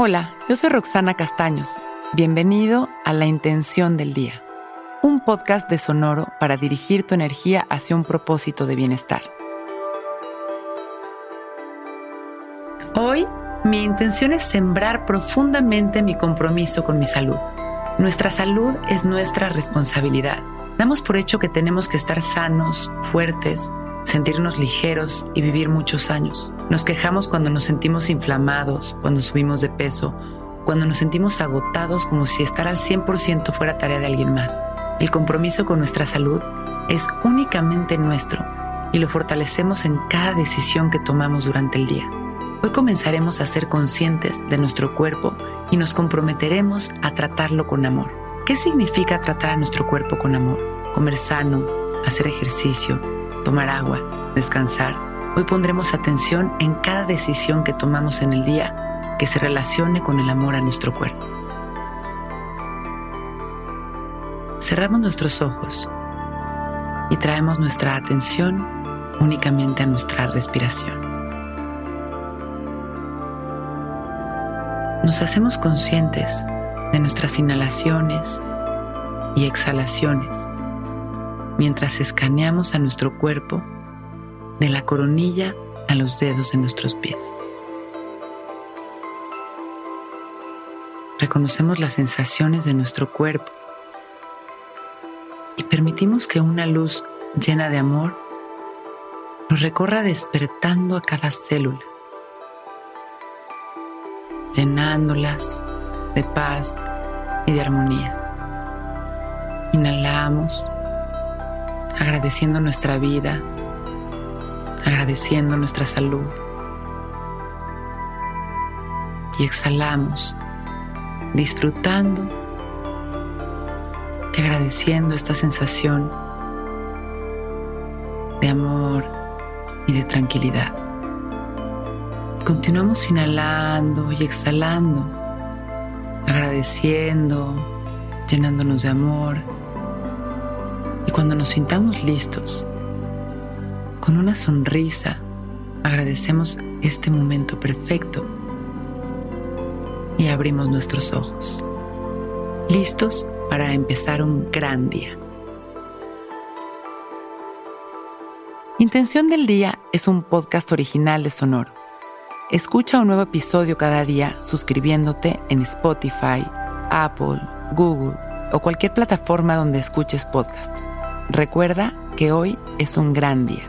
Hola, yo soy Roxana Castaños. Bienvenido a La Intención del Día, un podcast de Sonoro para dirigir tu energía hacia un propósito de bienestar. Hoy, mi intención es sembrar profundamente mi compromiso con mi salud. Nuestra salud es nuestra responsabilidad. Damos por hecho que tenemos que estar sanos, fuertes, sentirnos ligeros y vivir muchos años. Nos quejamos cuando nos sentimos inflamados, cuando subimos de peso, cuando nos sentimos agotados como si estar al 100% fuera tarea de alguien más. El compromiso con nuestra salud es únicamente nuestro y lo fortalecemos en cada decisión que tomamos durante el día. Hoy comenzaremos a ser conscientes de nuestro cuerpo y nos comprometeremos a tratarlo con amor. ¿Qué significa tratar a nuestro cuerpo con amor? Comer sano, hacer ejercicio, tomar agua, descansar. Hoy pondremos atención en cada decisión que tomamos en el día que se relacione con el amor a nuestro cuerpo. Cerramos nuestros ojos y traemos nuestra atención únicamente a nuestra respiración. Nos hacemos conscientes de nuestras inhalaciones y exhalaciones mientras escaneamos a nuestro cuerpo de la coronilla a los dedos de nuestros pies. Reconocemos las sensaciones de nuestro cuerpo y permitimos que una luz llena de amor nos recorra despertando a cada célula, llenándolas de paz y de armonía. Inhalamos agradeciendo nuestra vida, agradeciendo nuestra salud. Y exhalamos, disfrutando y agradeciendo esta sensación de amor y de tranquilidad. Continuamos inhalando y exhalando, agradeciendo, llenándonos de amor y cuando nos sintamos listos, con una sonrisa, agradecemos este momento perfecto y abrimos nuestros ojos, listos para empezar un gran día. Intención del Día es un podcast original de Sonoro. Escucha un nuevo episodio cada día suscribiéndote en Spotify, Apple, Google o cualquier plataforma donde escuches podcast. Recuerda que hoy es un gran día.